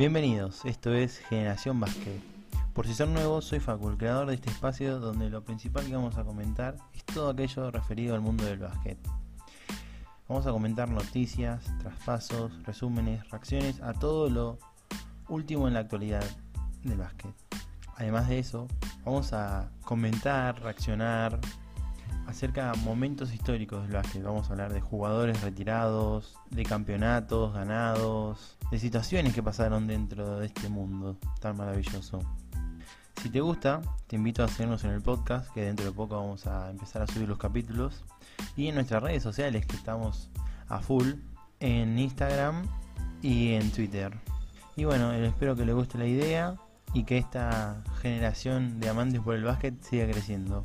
Bienvenidos, esto es Generación Básquet. Por si son nuevos, soy Facu, el creador de este espacio donde lo principal que vamos a comentar es todo aquello referido al mundo del básquet. Vamos a comentar noticias, traspasos, resúmenes, reacciones a todo lo último en la actualidad del básquet. Además de eso, vamos a comentar, reaccionar, acerca de momentos históricos del básquet. Vamos a hablar de jugadores retirados, de campeonatos ganados, de situaciones que pasaron dentro de este mundo tan maravilloso. Si te gusta, te invito a seguirnos en el podcast, que dentro de poco vamos a empezar a subir los capítulos. Y en nuestras redes sociales, que estamos a full, en Instagram y en Twitter. Y bueno, espero que les guste la idea y que esta generación de amantes por el básquet siga creciendo.